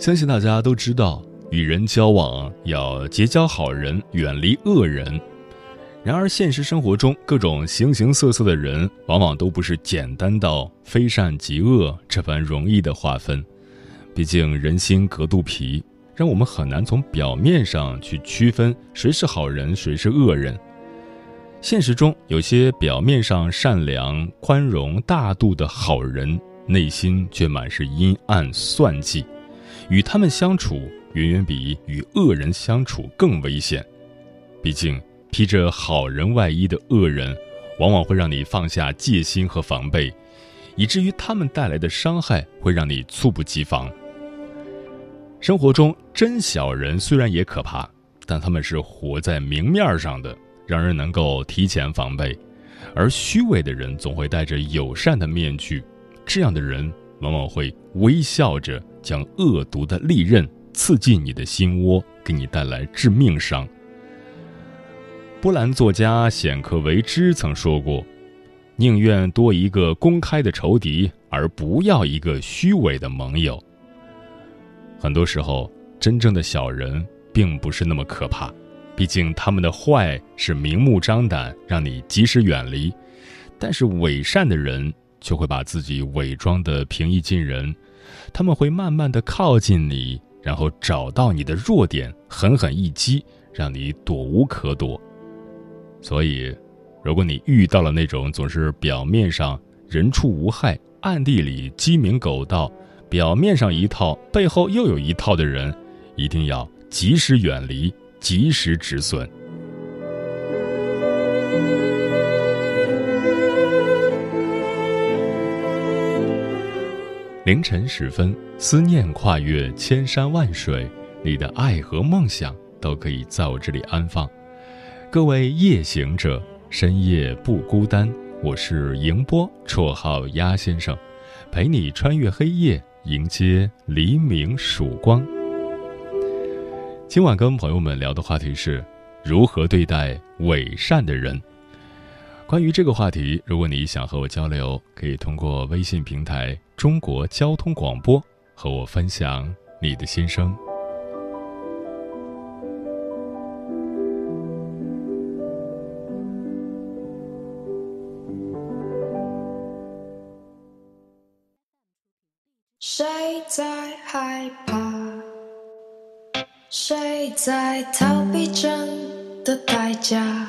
相信大家都知道，与人交往要结交好人，远离恶人。然而，现实生活中各种形形色色的人，往往都不是简单到非善即恶这般容易的划分。毕竟人心隔肚皮，让我们很难从表面上去区分谁是好人，谁是恶人。现实中，有些表面上善良、宽容、大度的好人，内心却满是阴暗算计。与他们相处，远远比与恶人相处更危险。毕竟，披着好人外衣的恶人，往往会让你放下戒心和防备，以至于他们带来的伤害会让你猝不及防。生活中，真小人虽然也可怕，但他们是活在明面上的，让人能够提前防备；而虚伪的人总会戴着友善的面具，这样的人往往会微笑着。将恶毒的利刃刺进你的心窝，给你带来致命伤。波兰作家显克维之曾说过：“宁愿多一个公开的仇敌，而不要一个虚伪的盟友。”很多时候，真正的小人并不是那么可怕，毕竟他们的坏是明目张胆，让你及时远离；但是伪善的人却会把自己伪装的平易近人。他们会慢慢的靠近你，然后找到你的弱点，狠狠一击，让你躲无可躲。所以，如果你遇到了那种总是表面上人畜无害，暗地里鸡鸣狗盗，表面上一套，背后又有一套的人，一定要及时远离，及时止损。凌晨时分，思念跨越千山万水，你的爱和梦想都可以在我这里安放。各位夜行者，深夜不孤单。我是迎波，绰号鸭先生，陪你穿越黑夜，迎接黎明曙光。今晚跟朋友们聊的话题是如何对待伪善的人。关于这个话题，如果你想和我交流，可以通过微信平台。中国交通广播，和我分享你的心声。谁在害怕？谁在逃避真的代价？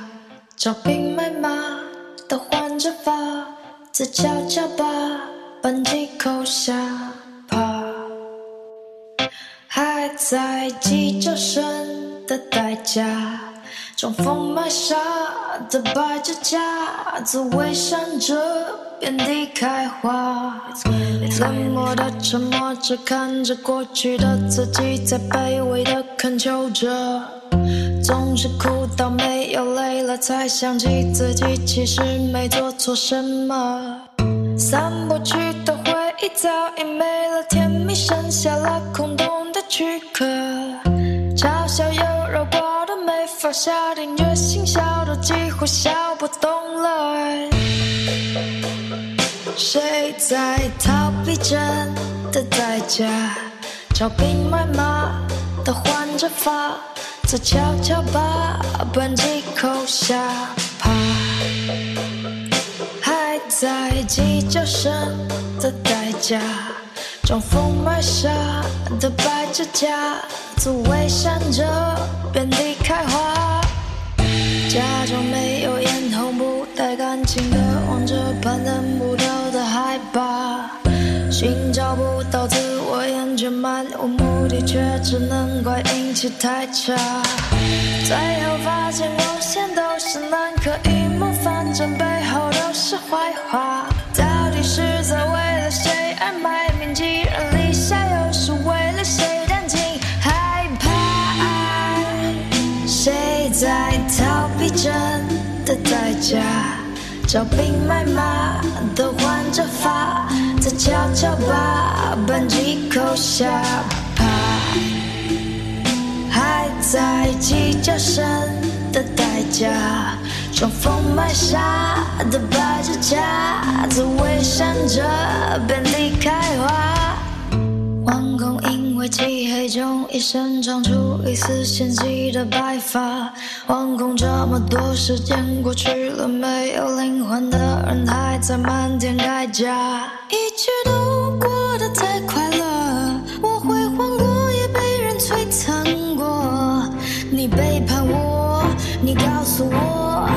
招兵买马的换着法子，悄悄把。扳机扣下，怕还在计较生的代价，装疯卖傻的摆着架子，伪善者遍地开花。冷漠的沉默着，看着过去的自己，在卑微的恳求着，总是哭到没有泪了，才想起自己其实没做错什么。散不去的回忆早已没了，甜蜜剩下了空洞的躯壳。嘲笑优柔寡断，没法下定决心，笑都几乎笑不动了。谁在逃避真的代价？招兵买马的换着法子，悄悄把扳机扣下，怕。在计较生的代价，装疯卖傻的摆着架子，伪善者遍地开花，假装没有眼红不带感情的望着攀登不到的海拔，寻找不到自我，厌倦漫无目的，却只能怪运气太差，最后发现光线都是难可以模仿，正背后是坏话。到底是在为了谁而卖命？既然立下，又是为了谁担惊害怕？谁在逃避真的代价？招兵买马都换着法，再悄悄把扳机扣下巴。还在计较生的代价，装疯卖傻的摆着架子，伪善者遍地开花。惶恐因为漆黑中一生长出一丝纤细的白发，惶恐这么多时间过去了，没有灵魂的人还在漫天开价，一切都过得太我，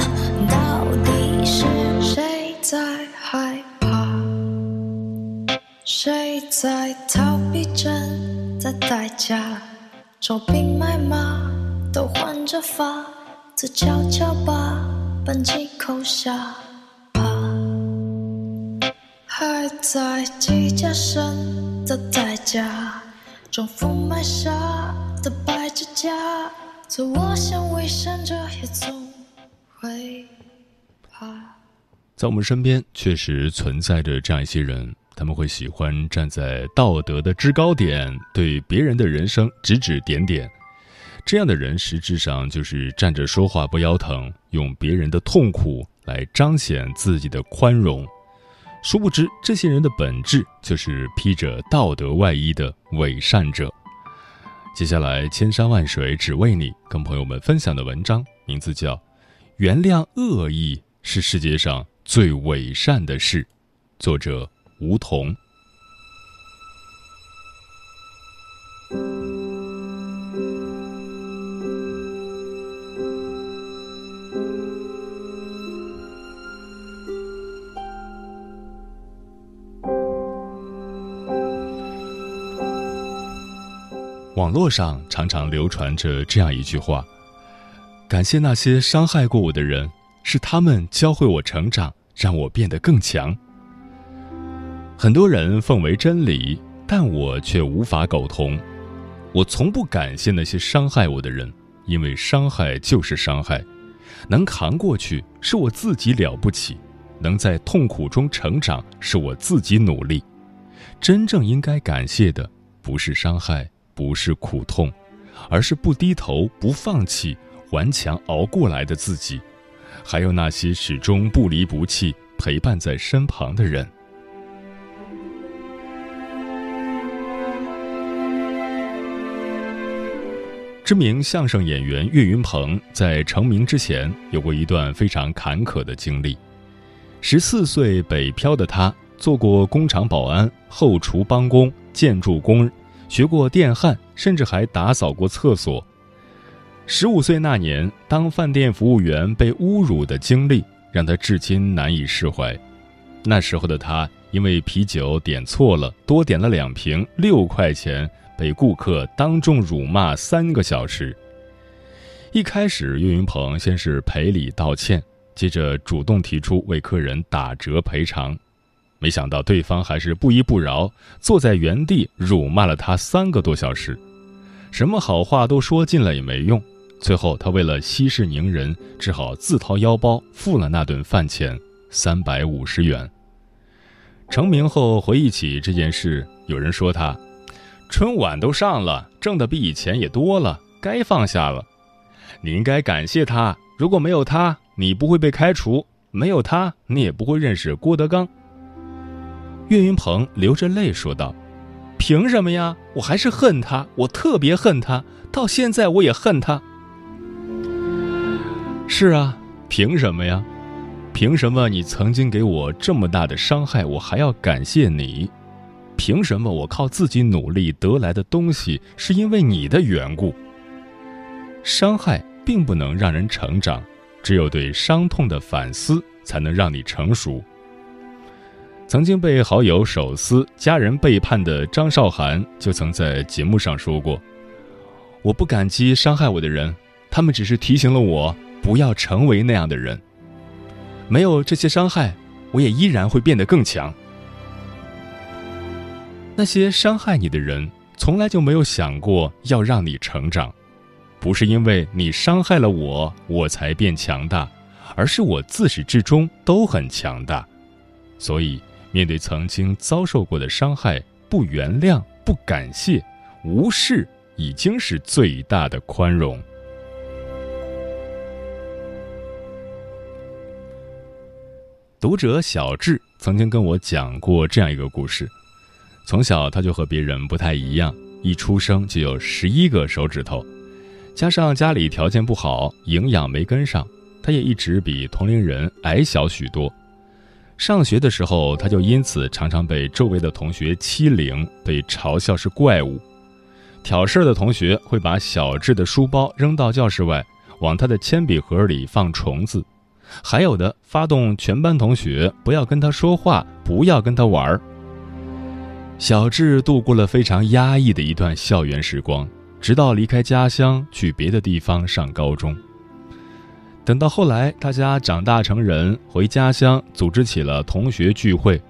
到底是谁在害怕？谁在逃避真的代价？招兵买马都换着法，再悄悄把扳机扣下。还在计较生的代价，装疯卖傻的摆着架做，我想伪善者也总在我们身边，确实存在着这样一些人，他们会喜欢站在道德的制高点，对别人的人生指指点点。这样的人实质上就是站着说话不腰疼，用别人的痛苦来彰显自己的宽容。殊不知，这些人的本质就是披着道德外衣的伪善者。接下来，千山万水只为你，跟朋友们分享的文章名字叫《原谅恶意是世界上最伪善的事》，作者吴桐。网络上常常流传着这样一句话：“感谢那些伤害过我的人，是他们教会我成长，让我变得更强。”很多人奉为真理，但我却无法苟同。我从不感谢那些伤害我的人，因为伤害就是伤害，能扛过去是我自己了不起，能在痛苦中成长是我自己努力。真正应该感谢的不是伤害。不是苦痛，而是不低头、不放弃、顽强熬过来的自己，还有那些始终不离不弃陪伴在身旁的人。知名相声演员岳云鹏在成名之前有过一段非常坎坷的经历。十四岁北漂的他，做过工厂保安、后厨帮工、建筑工。学过电焊，甚至还打扫过厕所。十五岁那年，当饭店服务员被侮辱的经历让他至今难以释怀。那时候的他，因为啤酒点错了，多点了两瓶，六块钱，被顾客当众辱骂三个小时。一开始，岳云鹏先是赔礼道歉，接着主动提出为客人打折赔偿。没想到对方还是不依不饶，坐在原地辱骂了他三个多小时，什么好话都说尽了也没用。最后，他为了息事宁人，只好自掏腰包付了那顿饭钱三百五十元。成名后回忆起这件事，有人说他春晚都上了，挣的比以前也多了，该放下了。你应该感谢他，如果没有他，你不会被开除；没有他，你也不会认识郭德纲。岳云鹏流着泪说道：“凭什么呀？我还是恨他，我特别恨他，到现在我也恨他。”是啊，凭什么呀？凭什么你曾经给我这么大的伤害，我还要感谢你？凭什么我靠自己努力得来的东西，是因为你的缘故？伤害并不能让人成长，只有对伤痛的反思，才能让你成熟。曾经被好友手撕、家人背叛的张韶涵，就曾在节目上说过：“我不感激伤害我的人，他们只是提醒了我不要成为那样的人。”没有这些伤害，我也依然会变得更强。那些伤害你的人，从来就没有想过要让你成长，不是因为你伤害了我，我才变强大，而是我自始至终都很强大。所以，面对曾经遭受过的伤害，不原谅、不感谢、无视，已经是最大的宽容。读者小智曾经跟我讲过这样一个故事：从小他就和别人不太一样，一出生就有十一个手指头，加上家里条件不好，营养没跟上，他也一直比同龄人矮小许多。上学的时候，他就因此常常被周围的同学欺凌，被嘲笑是怪物。挑事儿的同学会把小智的书包扔到教室外，往他的铅笔盒里放虫子。还有的发动全班同学不要跟他说话，不要跟他玩儿。小智度过了非常压抑的一段校园时光，直到离开家乡去别的地方上高中。等到后来，大家长大成人，回家乡组织起了同学聚会。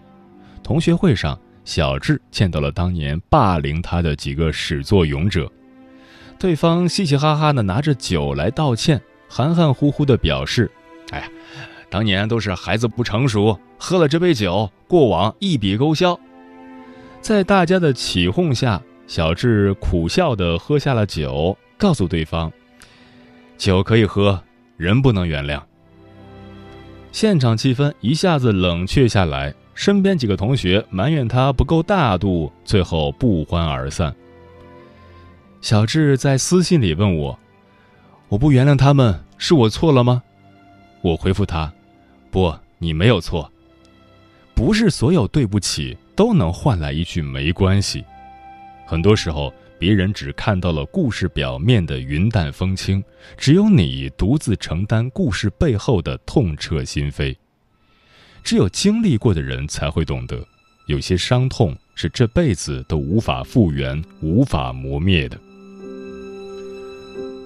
同学会上，小智见到了当年霸凌他的几个始作俑者，对方嘻嘻哈哈的拿着酒来道歉，含含糊糊的表示。哎呀，当年都是孩子不成熟，喝了这杯酒，过往一笔勾销。在大家的起哄下，小智苦笑的喝下了酒，告诉对方：“酒可以喝，人不能原谅。”现场气氛一下子冷却下来，身边几个同学埋怨他不够大度，最后不欢而散。小智在私信里问我：“我不原谅他们，是我错了吗？”我回复他：“不，你没有错。不是所有对不起都能换来一句没关系。很多时候，别人只看到了故事表面的云淡风轻，只有你独自承担故事背后的痛彻心扉。只有经历过的人才会懂得，有些伤痛是这辈子都无法复原、无法磨灭的。”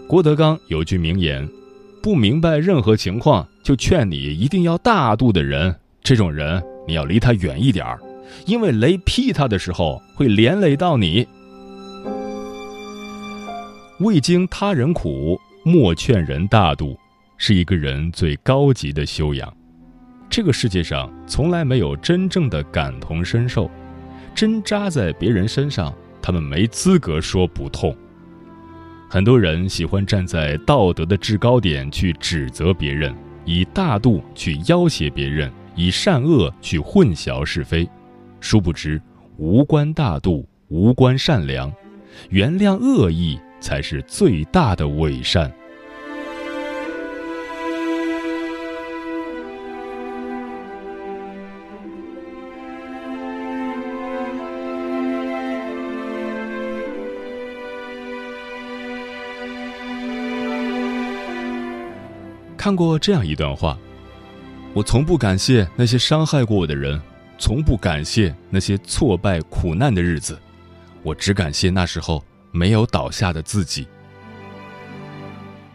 郭德纲有句名言。不明白任何情况就劝你一定要大度的人，这种人你要离他远一点儿，因为雷劈他的时候会连累到你。未经他人苦，莫劝人大度，是一个人最高级的修养。这个世界上从来没有真正的感同身受，针扎在别人身上，他们没资格说不痛。很多人喜欢站在道德的制高点去指责别人，以大度去要挟别人，以善恶去混淆是非，殊不知无关大度，无关善良，原谅恶意才是最大的伪善。看过这样一段话：我从不感谢那些伤害过我的人，从不感谢那些挫败苦难的日子，我只感谢那时候没有倒下的自己。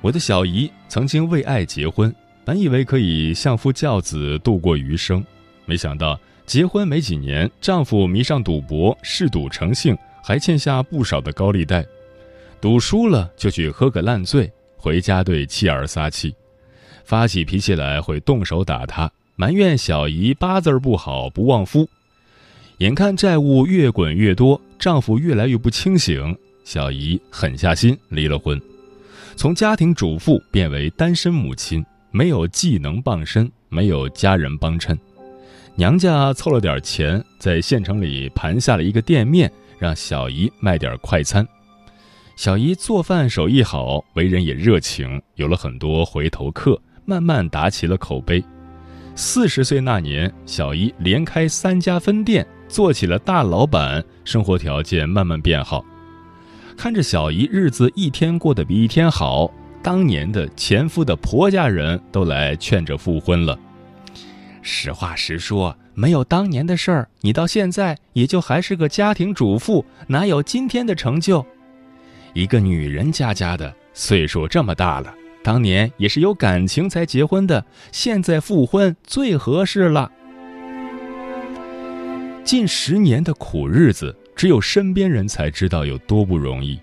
我的小姨曾经为爱结婚，本以为可以相夫教子度过余生，没想到结婚没几年，丈夫迷上赌博，嗜赌成性，还欠下不少的高利贷，赌输了就去喝个烂醉，回家对妻儿撒气。发起脾气来会动手打他，埋怨小姨八字不好不旺夫。眼看债务越滚越多，丈夫越来越不清醒，小姨狠下心离了婚，从家庭主妇变为单身母亲，没有技能傍身，没有家人帮衬。娘家凑了点钱，在县城里盘下了一个店面，让小姨卖点快餐。小姨做饭手艺好，为人也热情，有了很多回头客。慢慢打起了口碑，四十岁那年，小姨连开三家分店，做起了大老板，生活条件慢慢变好。看着小姨日子一天过得比一天好，当年的前夫的婆家人都来劝着复婚了。实话实说，没有当年的事儿，你到现在也就还是个家庭主妇，哪有今天的成就？一个女人家家的，岁数这么大了，当年也是有感情才结婚的，现在复婚最合适了。近十年的苦日子。只有身边人才知道有多不容易。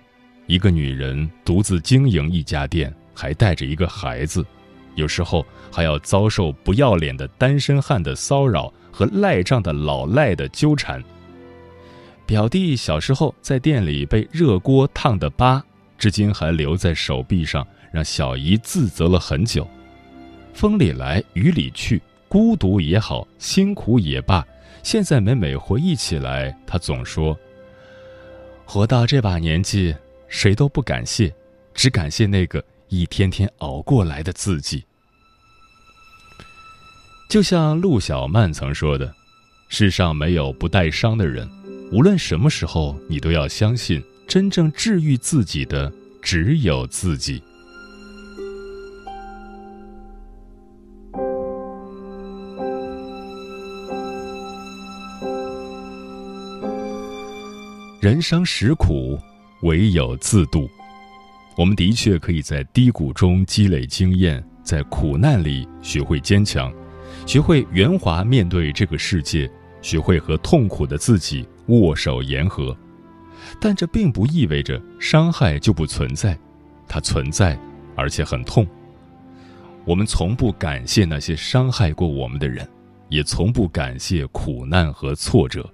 一个女人独自经营一家店，还带着一个孩子，有时候还要遭受不要脸的单身汉的骚扰和赖账的老赖的纠缠。表弟小时候在店里被热锅烫的疤，至今还留在手臂上，让小姨自责了很久。风里来雨里去，孤独也好，辛苦也罢。现在每每回忆起来，她总说：“活到这把年纪，谁都不感谢，只感谢那个一天天熬过来的自己。”就像陆小曼曾说的：“世上没有不带伤的人，无论什么时候，你都要相信，真正治愈自己的只有自己。”人生实苦，唯有自渡。我们的确可以在低谷中积累经验，在苦难里学会坚强，学会圆滑面对这个世界，学会和痛苦的自己握手言和。但这并不意味着伤害就不存在，它存在，而且很痛。我们从不感谢那些伤害过我们的人，也从不感谢苦难和挫折。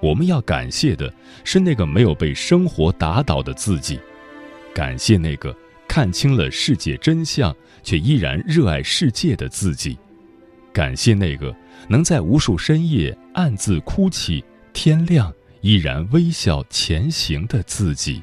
我们要感谢的是那个没有被生活打倒的自己，感谢那个看清了世界真相却依然热爱世界的自己，感谢那个能在无数深夜暗自哭泣，天亮依然微笑前行的自己。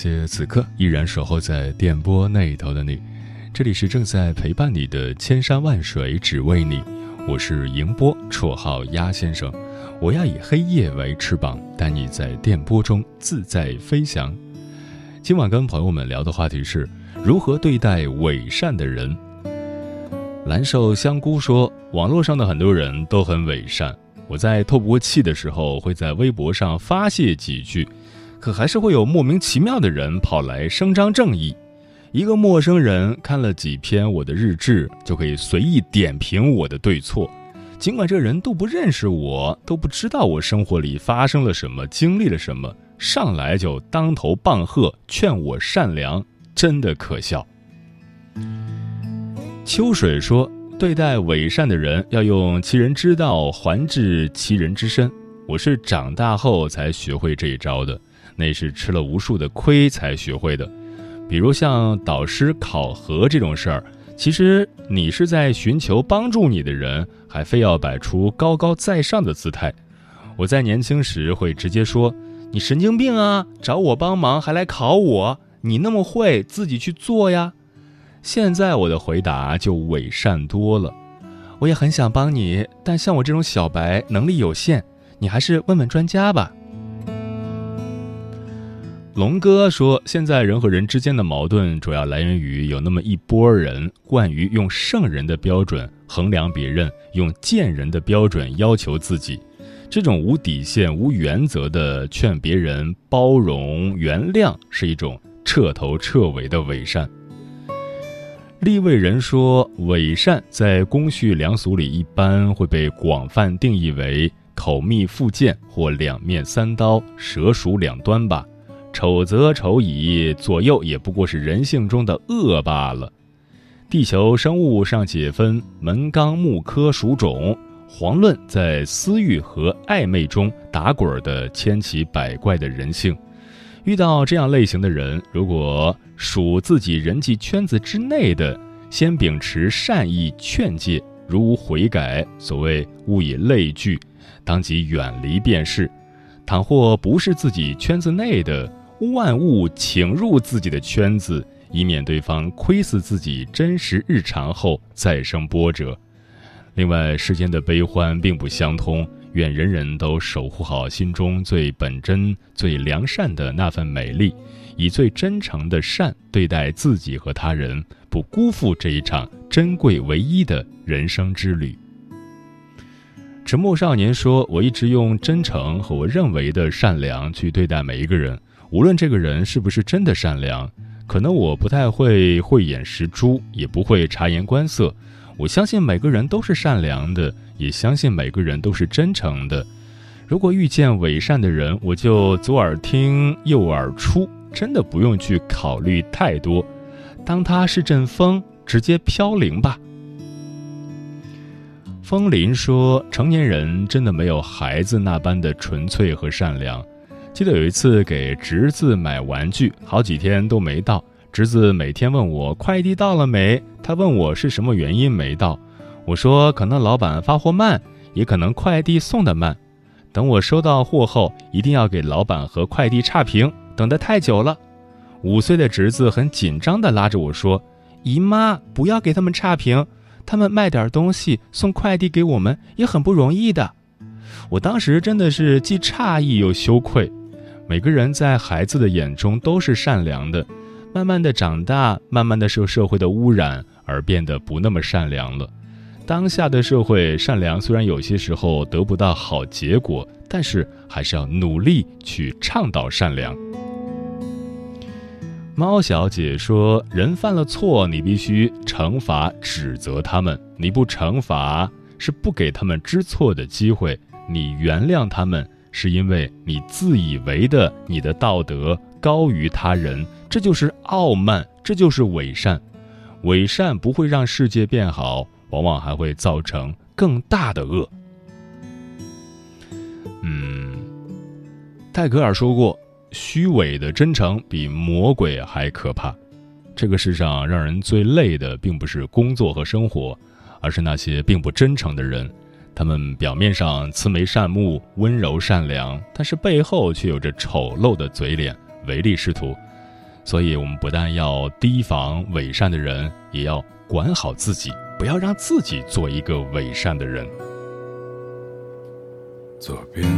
谢此刻依然守候在电波那头的你，这里是正在陪伴你的千山万水只为你，我是迎波，绰号鸭先生，我要以黑夜为翅膀，带你在电波中自在飞翔。今晚跟朋友们聊的话题是如何对待伪善的人。蓝瘦香菇说，网络上的很多人都很伪善，我在透不过气的时候，会在微博上发泄几句。可还是会有莫名其妙的人跑来声张正义。一个陌生人看了几篇我的日志，就可以随意点评我的对错，尽管这人都不认识我，都不知道我生活里发生了什么，经历了什么，上来就当头棒喝，劝我善良，真的可笑。秋水说：“对待伪善的人，要用其人之道还治其人之身。”我是长大后才学会这一招的。那是吃了无数的亏才学会的，比如像导师考核这种事儿，其实你是在寻求帮助你的人，还非要摆出高高在上的姿态。我在年轻时会直接说：“你神经病啊，找我帮忙还来考我？你那么会，自己去做呀。”现在我的回答就伪善多了，我也很想帮你，但像我这种小白，能力有限，你还是问问专家吧。龙哥说，现在人和人之间的矛盾主要来源于有那么一波人惯于用圣人的标准衡量别人，用贱人的标准要求自己。这种无底线、无原则的劝别人包容、原谅，是一种彻头彻尾的伪善。立位人说，伪善在公序良俗里一般会被广泛定义为口蜜腹剑或两面三刀、蛇鼠两端吧。丑则丑矣，左右也不过是人性中的恶罢了。地球生物尚且分门纲目科属种，遑论在私欲和暧昧中打滚的千奇百怪的人性。遇到这样类型的人，如果属自己人际圈子之内的，先秉持善意劝诫，如无悔改，所谓物以类聚，当即远离便是。倘或不是自己圈子内的，万物请入自己的圈子，以免对方窥伺自己真实日常后再生波折。另外，世间的悲欢并不相通，愿人人都守护好心中最本真、最良善的那份美丽，以最真诚的善对待自己和他人，不辜负这一场珍贵唯一的人生之旅。沉默少年说：“我一直用真诚和我认为的善良去对待每一个人。”无论这个人是不是真的善良，可能我不太会慧眼识珠，也不会察言观色。我相信每个人都是善良的，也相信每个人都是真诚的。如果遇见伪善的人，我就左耳听右耳出，真的不用去考虑太多，当他是阵风，直接飘零吧。风林说：“成年人真的没有孩子那般的纯粹和善良。”记得有一次给侄子买玩具，好几天都没到。侄子每天问我快递到了没，他问我是什么原因没到，我说可能老板发货慢，也可能快递送的慢。等我收到货后，一定要给老板和快递差评，等得太久了。五岁的侄子很紧张地拉着我说：“姨妈，不要给他们差评，他们卖点东西送快递给我们也很不容易的。”我当时真的是既诧异又羞愧。每个人在孩子的眼中都是善良的，慢慢的长大，慢慢的受社会的污染而变得不那么善良了。当下的社会，善良虽然有些时候得不到好结果，但是还是要努力去倡导善良。猫小姐说：“人犯了错，你必须惩罚指责他们，你不惩罚是不给他们知错的机会，你原谅他们。”是因为你自以为的你的道德高于他人，这就是傲慢，这就是伪善。伪善不会让世界变好，往往还会造成更大的恶。嗯，泰戈尔说过：“虚伪的真诚比魔鬼还可怕。”这个世上让人最累的，并不是工作和生活，而是那些并不真诚的人。他们表面上慈眉善目、温柔善良，但是背后却有着丑陋的嘴脸、唯利是图。所以，我们不但要提防伪善的人，也要管好自己，不要让自己做一个伪善的人。左边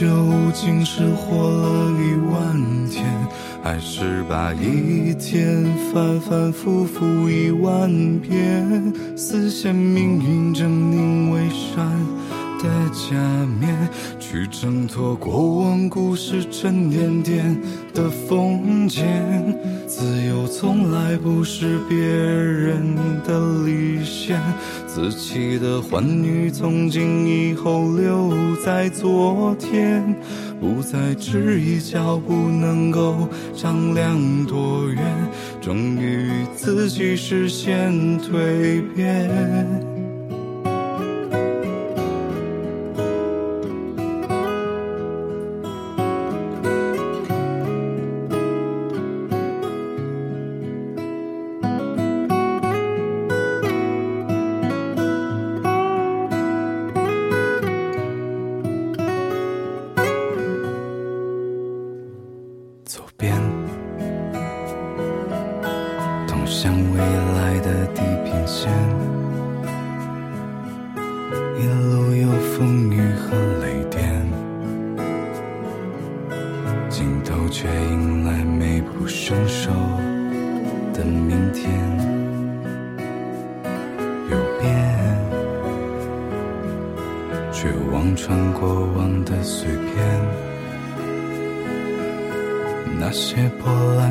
究竟是活了一万天，还是把一天反反复复一万遍？死线命运狰狞伪善的假面，去挣脱过往故事沉甸甸的封建。自由从来不是别人的离线。自欺的欢愉，从今以后留在昨天。不再质疑脚步能够丈量多远，终于自己实现蜕变。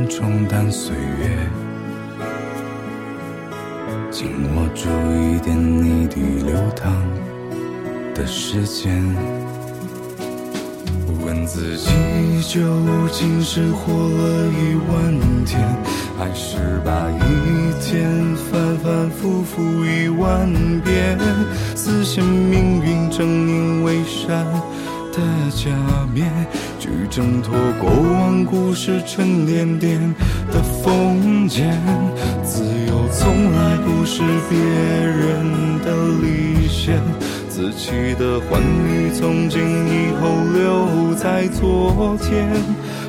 冲淡岁月，紧握住一点一滴流淌的时间。问自己，究竟是活了一万天，还是把一天反反复复一万遍，撕线命运正因为善。的假面，去挣脱过往故事沉甸甸的封建。自由从来不是别人的离线，自己的欢愉从今以后留在昨天，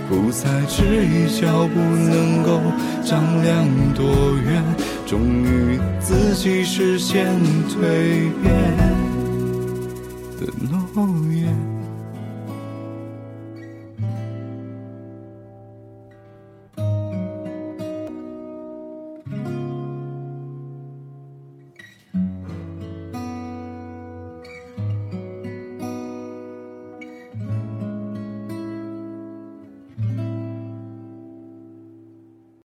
不再质疑脚步能够丈量多远，终于自己实现蜕变。